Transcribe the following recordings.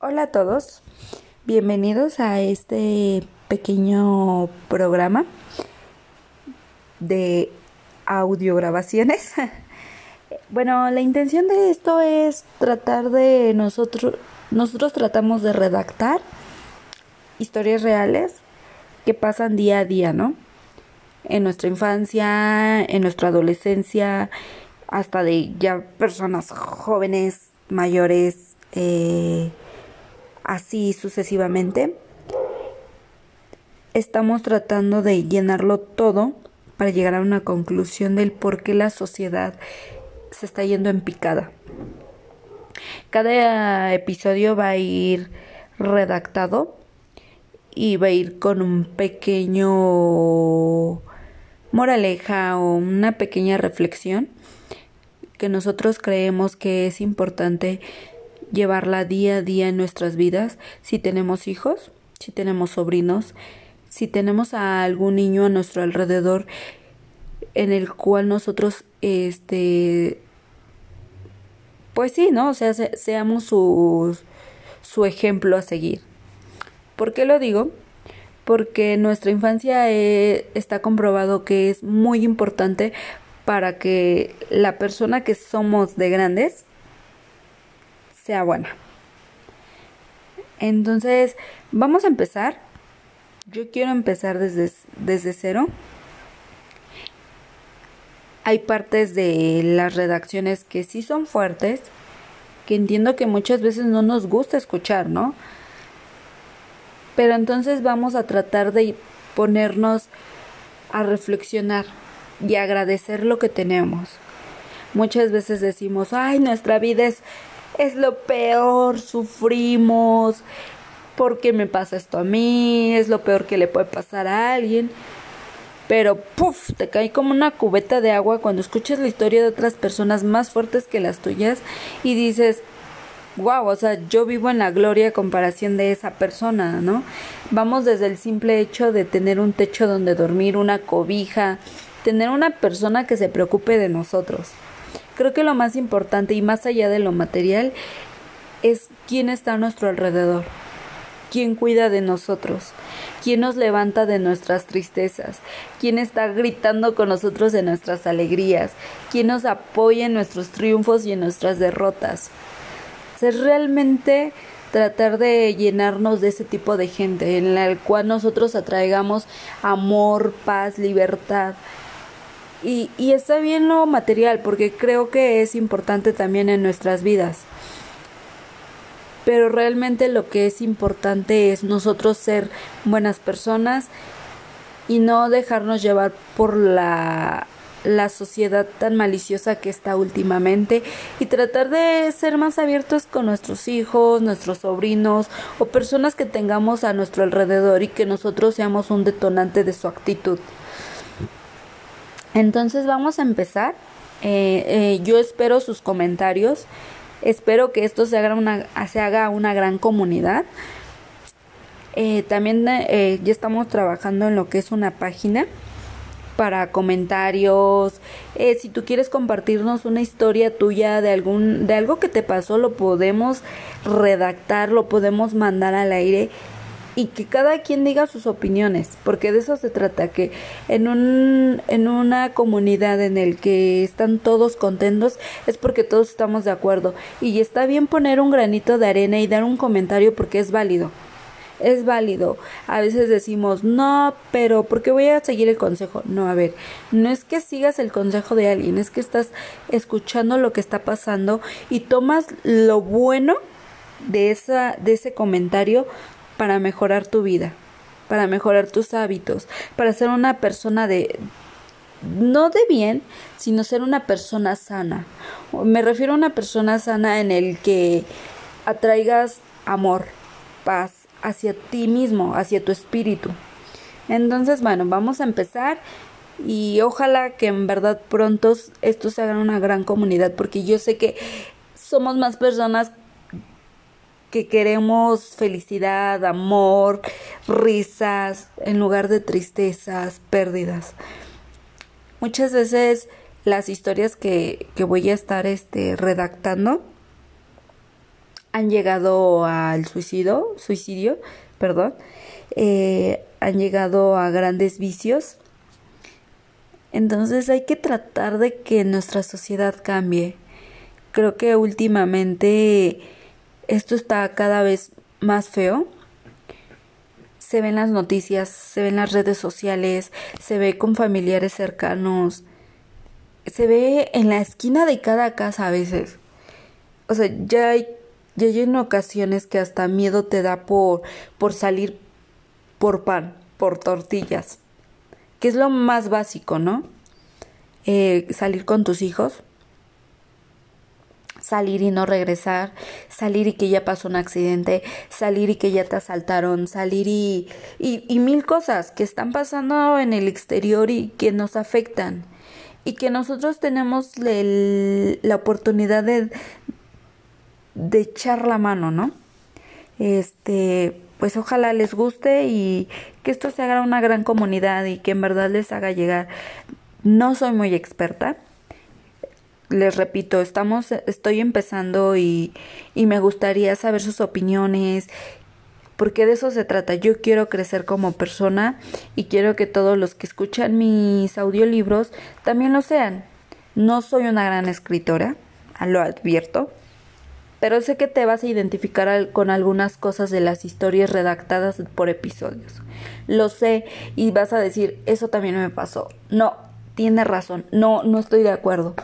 Hola a todos, bienvenidos a este pequeño programa de audiograbaciones. bueno, la intención de esto es tratar de nosotros, nosotros tratamos de redactar historias reales que pasan día a día, ¿no? En nuestra infancia, en nuestra adolescencia, hasta de ya personas jóvenes, mayores, eh, así sucesivamente. Estamos tratando de llenarlo todo para llegar a una conclusión del por qué la sociedad se está yendo en picada. Cada episodio va a ir redactado y va a ir con un pequeño moraleja o una pequeña reflexión que nosotros creemos que es importante llevarla día a día en nuestras vidas, si tenemos hijos, si tenemos sobrinos, si tenemos a algún niño a nuestro alrededor en el cual nosotros este pues sí, ¿no? O sea, seamos su, su ejemplo a seguir. ¿Por qué lo digo? Porque nuestra infancia eh, está comprobado que es muy importante para que la persona que somos de grandes sea buena. Entonces, vamos a empezar. Yo quiero empezar desde, desde cero. Hay partes de las redacciones que sí son fuertes, que entiendo que muchas veces no nos gusta escuchar, ¿no? Pero entonces vamos a tratar de ponernos a reflexionar y agradecer lo que tenemos. Muchas veces decimos, ay, nuestra vida es es lo peor, sufrimos, porque me pasa esto a mí, es lo peor que le puede pasar a alguien. Pero, puff, te cae como una cubeta de agua cuando escuchas la historia de otras personas más fuertes que las tuyas y dices, wow, o sea, yo vivo en la gloria a comparación de esa persona, ¿no? Vamos desde el simple hecho de tener un techo donde dormir, una cobija, tener una persona que se preocupe de nosotros. Creo que lo más importante y más allá de lo material es quién está a nuestro alrededor, quién cuida de nosotros, quién nos levanta de nuestras tristezas, quién está gritando con nosotros en nuestras alegrías, quién nos apoya en nuestros triunfos y en nuestras derrotas. es realmente tratar de llenarnos de ese tipo de gente en la cual nosotros atraigamos amor, paz, libertad, y, y está bien lo material, porque creo que es importante también en nuestras vidas. Pero realmente lo que es importante es nosotros ser buenas personas y no dejarnos llevar por la, la sociedad tan maliciosa que está últimamente y tratar de ser más abiertos con nuestros hijos, nuestros sobrinos o personas que tengamos a nuestro alrededor y que nosotros seamos un detonante de su actitud. Entonces vamos a empezar. Eh, eh, yo espero sus comentarios. Espero que esto se haga una, se haga una gran comunidad. Eh, también ya estamos trabajando en lo que es una página para comentarios. si tú quieres compartirnos una historia tuya de algún de algo que te pasó, lo podemos redactar, lo podemos mandar al aire y que cada quien diga sus opiniones, porque de eso se trata, que en, un, en una comunidad en el que están todos contentos es porque todos estamos de acuerdo y está bien poner un granito de arena y dar un comentario porque es válido. Es válido. A veces decimos, no, pero ¿por qué voy a seguir el consejo? No, a ver, no es que sigas el consejo de alguien, es que estás escuchando lo que está pasando y tomas lo bueno de, esa, de ese comentario para mejorar tu vida, para mejorar tus hábitos, para ser una persona de no de bien, sino ser una persona sana. Me refiero a una persona sana en el que atraigas amor, paz hacia ti mismo, hacia tu espíritu. Entonces, bueno, vamos a empezar y ojalá que en verdad pronto esto se haga una gran comunidad porque yo sé que somos más personas que queremos felicidad, amor, risas, en lugar de tristezas, pérdidas. Muchas veces las historias que, que voy a estar este, redactando, han llegado al suicidio, suicidio, perdón, eh, han llegado a grandes vicios. Entonces hay que tratar de que nuestra sociedad cambie. Creo que últimamente esto está cada vez más feo. Se ven las noticias, se ven las redes sociales, se ve con familiares cercanos, se ve en la esquina de cada casa a veces. O sea, ya hay, ya hay en ocasiones que hasta miedo te da por, por salir por pan, por tortillas, que es lo más básico, ¿no? Eh, salir con tus hijos, salir y no regresar, salir y que ya pasó un accidente, salir y que ya te asaltaron, salir y, y, y mil cosas que están pasando en el exterior y que nos afectan y que nosotros tenemos la oportunidad de, de echar la mano, ¿no? Este, pues ojalá les guste y que esto se haga una gran comunidad y que en verdad les haga llegar. No soy muy experta. Les repito, estamos, estoy empezando y, y me gustaría saber sus opiniones, porque de eso se trata. Yo quiero crecer como persona y quiero que todos los que escuchan mis audiolibros también lo sean. No soy una gran escritora, lo advierto, pero sé que te vas a identificar con algunas cosas de las historias redactadas por episodios. Lo sé y vas a decir, eso también me pasó. No, tiene razón, no, no estoy de acuerdo.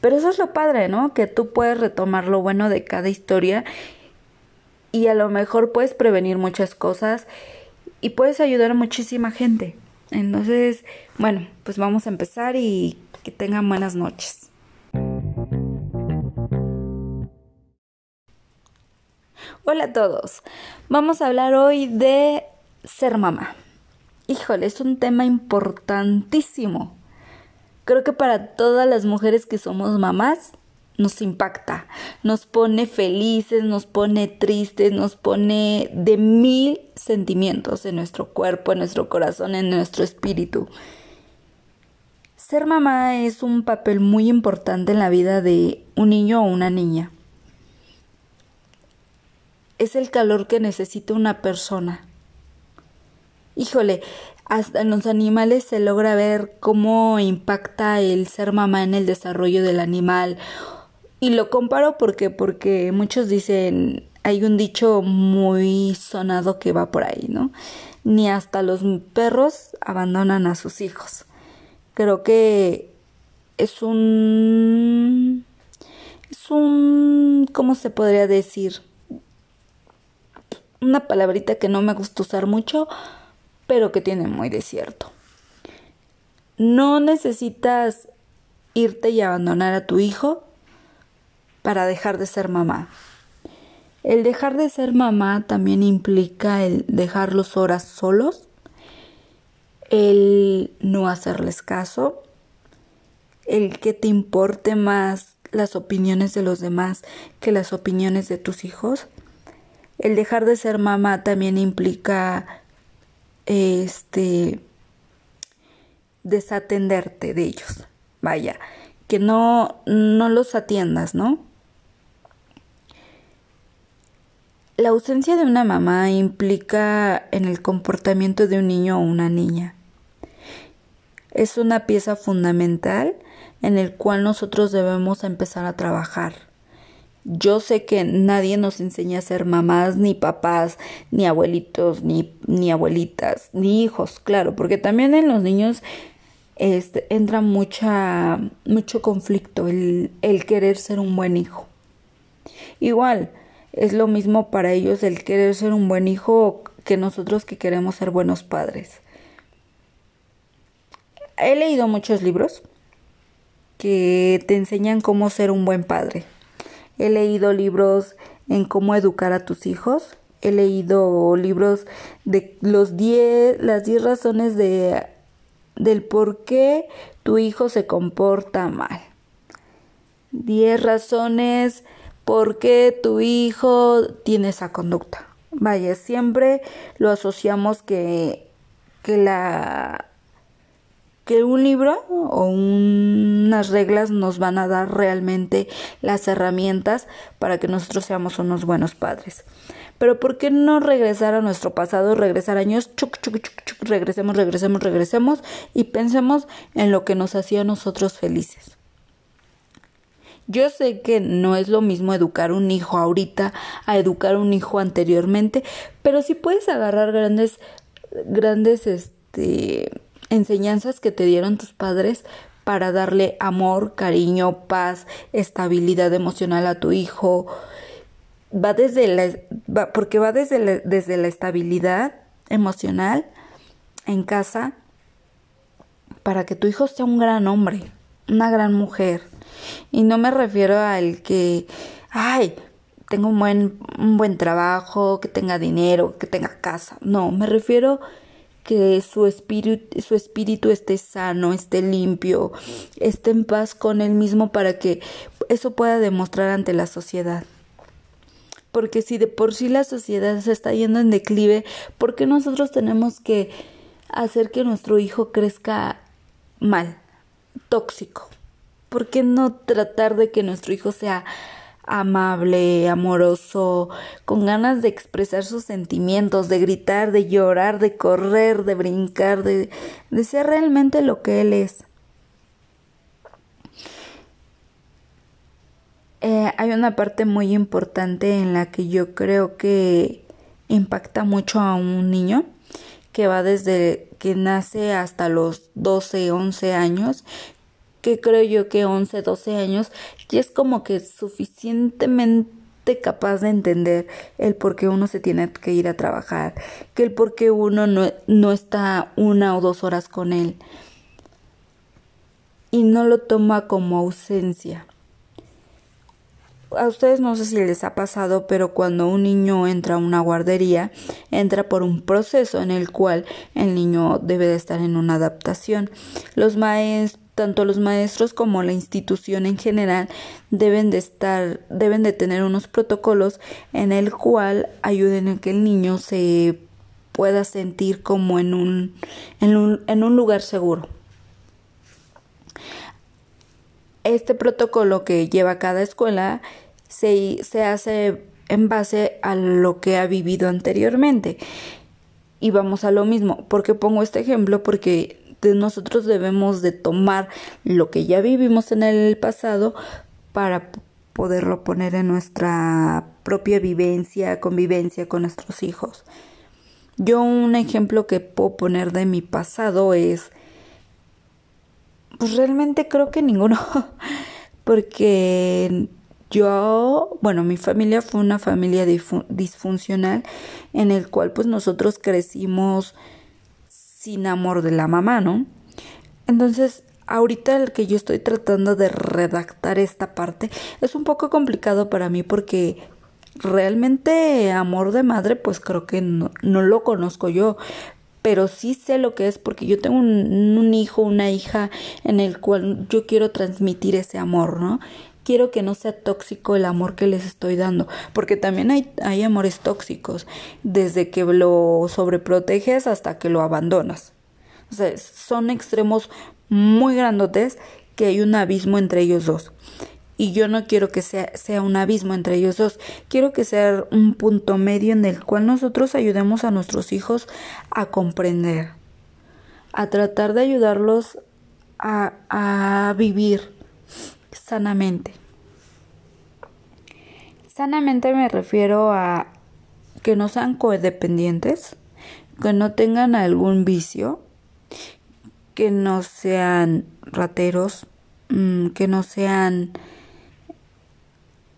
Pero eso es lo padre, ¿no? Que tú puedes retomar lo bueno de cada historia y a lo mejor puedes prevenir muchas cosas y puedes ayudar a muchísima gente. Entonces, bueno, pues vamos a empezar y que tengan buenas noches. Hola a todos. Vamos a hablar hoy de ser mamá. Híjole, es un tema importantísimo. Creo que para todas las mujeres que somos mamás nos impacta, nos pone felices, nos pone tristes, nos pone de mil sentimientos en nuestro cuerpo, en nuestro corazón, en nuestro espíritu. Ser mamá es un papel muy importante en la vida de un niño o una niña. Es el calor que necesita una persona. Híjole, hasta en los animales se logra ver cómo impacta el ser mamá en el desarrollo del animal y lo comparo porque, porque muchos dicen, hay un dicho muy sonado que va por ahí, ¿no? Ni hasta los perros abandonan a sus hijos. Creo que es un... Es un... ¿Cómo se podría decir? Una palabrita que no me gusta usar mucho, pero que tiene muy de cierto. No necesitas irte y abandonar a tu hijo para dejar de ser mamá. El dejar de ser mamá también implica el dejarlos horas solos, el no hacerles caso, el que te importe más las opiniones de los demás que las opiniones de tus hijos. El dejar de ser mamá también implica este desatenderte de ellos. Vaya, que no no los atiendas, ¿no? La ausencia de una mamá implica en el comportamiento de un niño o una niña. Es una pieza fundamental en el cual nosotros debemos empezar a trabajar. Yo sé que nadie nos enseña a ser mamás, ni papás, ni abuelitos, ni, ni abuelitas, ni hijos, claro, porque también en los niños este, entra mucha, mucho conflicto el, el querer ser un buen hijo. Igual, es lo mismo para ellos el querer ser un buen hijo que nosotros que queremos ser buenos padres. He leído muchos libros que te enseñan cómo ser un buen padre. He leído libros en cómo educar a tus hijos. He leído libros de los diez, las 10 razones de, del por qué tu hijo se comporta mal. 10 razones por qué tu hijo tiene esa conducta. Vaya, siempre lo asociamos que, que la que un libro o unas reglas nos van a dar realmente las herramientas para que nosotros seamos unos buenos padres. Pero ¿por qué no regresar a nuestro pasado, regresar años, chuc, chuc, chuc, chuc, regresemos, regresemos, regresemos y pensemos en lo que nos hacía a nosotros felices? Yo sé que no es lo mismo educar un hijo ahorita a educar un hijo anteriormente, pero sí puedes agarrar grandes, grandes, este, enseñanzas que te dieron tus padres para darle amor, cariño, paz, estabilidad emocional a tu hijo. Va desde la, porque va desde la, desde la estabilidad emocional en casa para que tu hijo sea un gran hombre, una gran mujer. Y no me refiero al que, ay, tengo un buen, un buen trabajo, que tenga dinero, que tenga casa. No, me refiero que su espíritu, esté sano, esté limpio, esté en paz con él mismo para que eso pueda demostrar ante la sociedad. Porque si de por sí la sociedad se está yendo en declive, ¿por qué nosotros tenemos que hacer que nuestro hijo crezca mal, tóxico? ¿Por qué no tratar de que nuestro hijo sea amable, amoroso, con ganas de expresar sus sentimientos, de gritar, de llorar, de correr, de brincar, de, de ser realmente lo que él es. Eh, hay una parte muy importante en la que yo creo que impacta mucho a un niño que va desde que nace hasta los 12, 11 años, creo yo que 11, 12 años ya es como que suficientemente capaz de entender el por qué uno se tiene que ir a trabajar, que el por qué uno no, no está una o dos horas con él y no lo toma como ausencia. A ustedes no sé si les ha pasado, pero cuando un niño entra a una guardería, entra por un proceso en el cual el niño debe de estar en una adaptación. Los maestros tanto los maestros como la institución en general deben de estar, deben de tener unos protocolos en el cual ayuden a que el niño se pueda sentir como en un, en un, lugar seguro. Este protocolo que lleva cada escuela se, se hace en base a lo que ha vivido anteriormente. Y vamos a lo mismo. ¿Por qué pongo este ejemplo? Porque nosotros debemos de tomar lo que ya vivimos en el pasado para poderlo poner en nuestra propia vivencia, convivencia con nuestros hijos. Yo un ejemplo que puedo poner de mi pasado es, pues realmente creo que ninguno, porque yo, bueno, mi familia fue una familia disfuncional en el cual pues nosotros crecimos sin amor de la mamá, ¿no? Entonces, ahorita el que yo estoy tratando de redactar esta parte es un poco complicado para mí porque realmente amor de madre pues creo que no, lo conozco yo pero sí sé lo que es porque yo tengo un, un, hijo, una hija en el cual yo quiero transmitir ese amor, ¿no? Quiero que no sea tóxico el amor que les estoy dando, porque también hay, hay amores tóxicos, desde que lo sobreproteges hasta que lo abandonas. O sea, son extremos muy grandotes que hay un abismo entre ellos dos. Y yo no quiero que sea, sea un abismo entre ellos dos, quiero que sea un punto medio en el cual nosotros ayudemos a nuestros hijos a comprender, a tratar de ayudarlos a, a vivir sanamente. Sanamente me refiero a que no sean codependientes, que no tengan algún vicio, que no sean rateros, mm, que no sean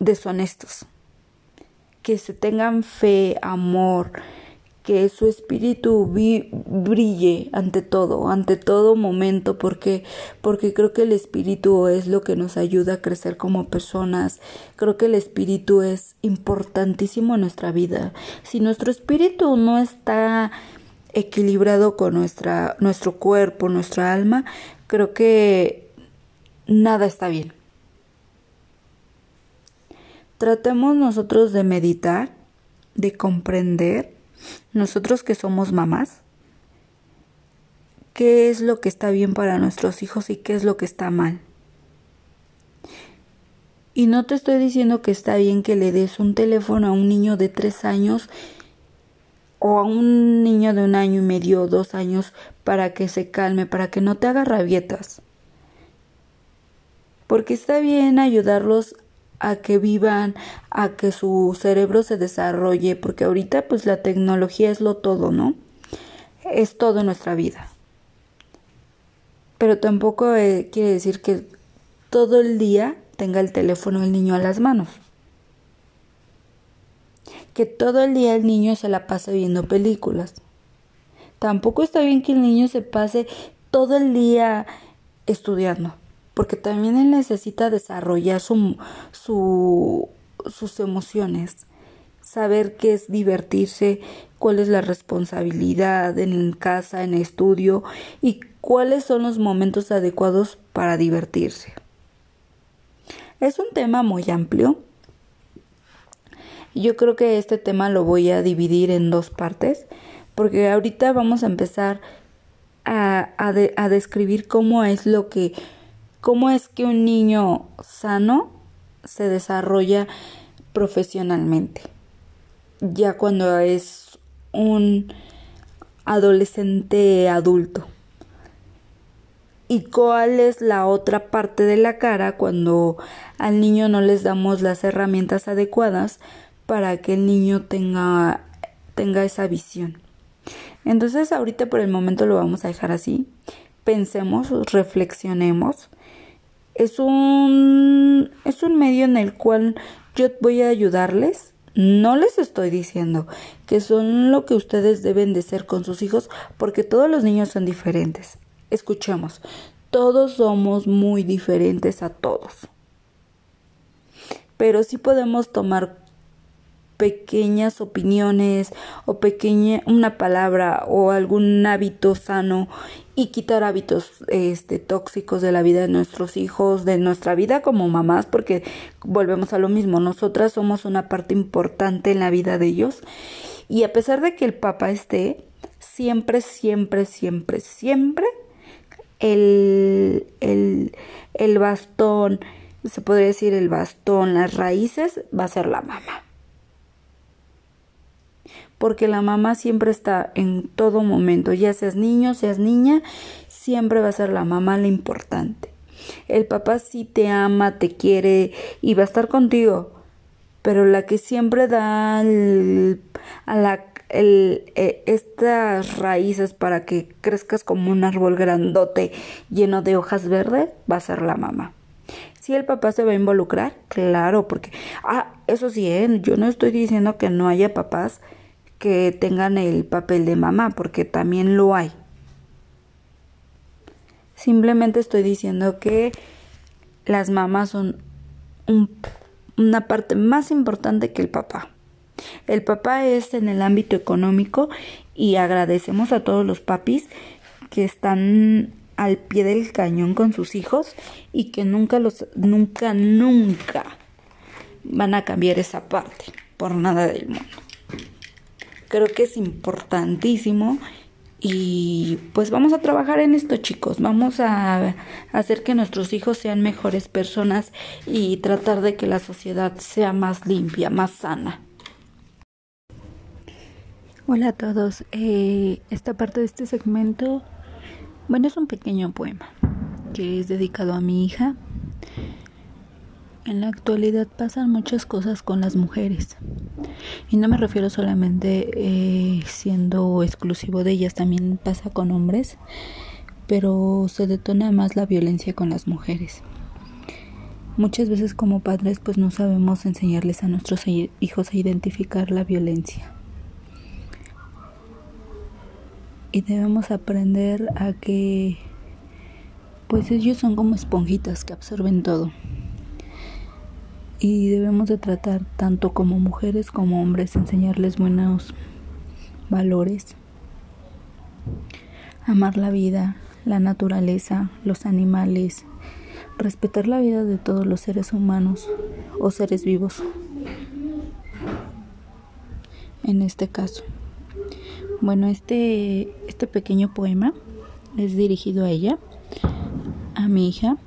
deshonestos, que se tengan fe, amor, que su espíritu brille ante todo, ante todo momento, porque, porque creo que el espíritu es lo que nos ayuda a crecer como personas. Creo que el espíritu es importantísimo en nuestra vida. Si nuestro espíritu no está equilibrado con nuestra, nuestro cuerpo, nuestra alma, creo que nada está bien. Tratemos nosotros de meditar, de comprender nosotros que somos mamás, qué es lo que está bien para nuestros hijos y qué es lo que está mal. Y no te estoy diciendo que está bien que le des un teléfono a un niño de tres años o a un niño de un año y medio o dos años para que se calme, para que no te haga rabietas. Porque está bien ayudarlos a que vivan, a que su cerebro se desarrolle, porque ahorita pues la tecnología es lo todo, ¿no? Es todo en nuestra vida. Pero tampoco eh, quiere decir que todo el día tenga el teléfono el niño a las manos. Que todo el día el niño se la pase viendo películas. Tampoco está bien que el niño se pase todo el día estudiando, porque también él necesita desarrollar su, su, sus emociones, saber qué es divertirse, cuál es la responsabilidad en casa, en estudio y cuáles son los momentos adecuados para divertirse. Es un tema muy amplio. Yo creo que este tema lo voy a dividir en dos partes, porque ahorita vamos a empezar a, a, describir cómo es lo que, cómo es que un niño sano se desarrolla profesionalmente. Ya cuando es un adolescente adulto y cuál es la otra parte de la cara cuando al niño no les damos las herramientas adecuadas para que el niño tenga tenga esa visión. Entonces ahorita por el momento lo vamos a dejar así. Pensemos, reflexionemos. Es un es un medio en el cual yo voy a ayudarles. No les estoy diciendo que son lo que ustedes deben de ser con sus hijos porque todos los niños son diferentes. Escuchemos, todos somos muy diferentes a todos. Pero sí podemos tomar pequeñas opiniones o pequeña una palabra o algún hábito sano y quitar hábitos este tóxicos de la vida de nuestros hijos, de nuestra vida como mamás, porque volvemos a lo mismo, nosotras somos una parte importante en la vida de ellos y a pesar de que el papá esté, siempre, siempre, siempre, siempre el, el, el bastón, se podría decir el bastón, las raíces, va a ser la mamá. Porque la mamá siempre está en todo momento, ya seas niño, seas niña, siempre va a ser la mamá la importante. El papá sí te ama, te quiere y va a estar contigo, pero la que siempre da a la eh, estas raíces para que crezcas como un árbol grandote lleno de hojas verdes va a ser la mamá. Si el papá se va a involucrar, claro, porque, ah, eso sí, ¿eh? yo no estoy diciendo que no haya papás que tengan el papel de mamá, porque también lo hay. Simplemente estoy diciendo que las mamás son una parte más importante que el papá. El papá es en el ámbito económico y agradecemos a todos los papis que están al pie del cañón con sus hijos y que nunca los nunca nunca van a cambiar esa parte por nada del mundo. Creo que es importantísimo y pues vamos a trabajar en esto chicos, vamos a hacer que nuestros hijos sean mejores personas y tratar de que la sociedad sea más limpia, más sana. Hola a todos. Eh, esta parte de este segmento, bueno, es un pequeño poema que es dedicado a mi hija. En la actualidad pasan muchas cosas con las mujeres. Y no me refiero solamente eh, siendo exclusivo de ellas, también pasa con hombres, pero se detona más la violencia con las mujeres. Muchas veces como padres pues no sabemos enseñarles a nuestros hijos a identificar la violencia. Y debemos aprender a que pues ellos son como esponjitas que absorben todo y debemos de tratar tanto como mujeres como hombres enseñarles buenos valores amar la vida la naturaleza los animales respetar la vida de todos los seres humanos o seres vivos en este caso. Bueno, este, este pequeño poema es dirigido a ella, a mi hija,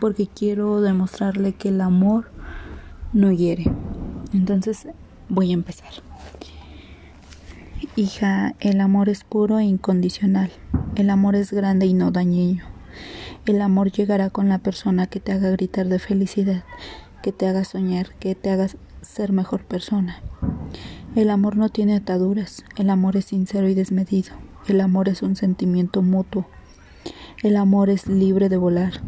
porque quiero demostrarle que el amor no hiere. Entonces voy a empezar. Hija, el amor es puro e incondicional. El amor es grande y no dañino. El amor llegará con la persona que te haga gritar de felicidad, que te haga soñar, que te haga ser mejor persona. El amor no tiene ataduras, el amor es sincero y desmedido, el amor es un sentimiento mutuo, el amor es libre de volar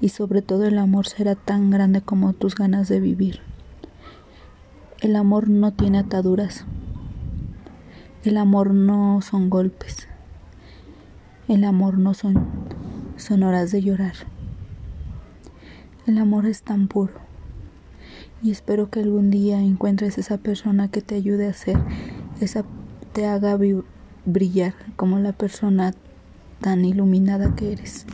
y sobre todo el amor será tan grande como tus ganas de vivir. El amor no tiene ataduras, el amor no son golpes, el amor no son, horas de llorar. El amor es tan puro y espero que algún día encuentres esa persona que te ayude a ser, esa te haga brillar como la persona tan iluminada que eres.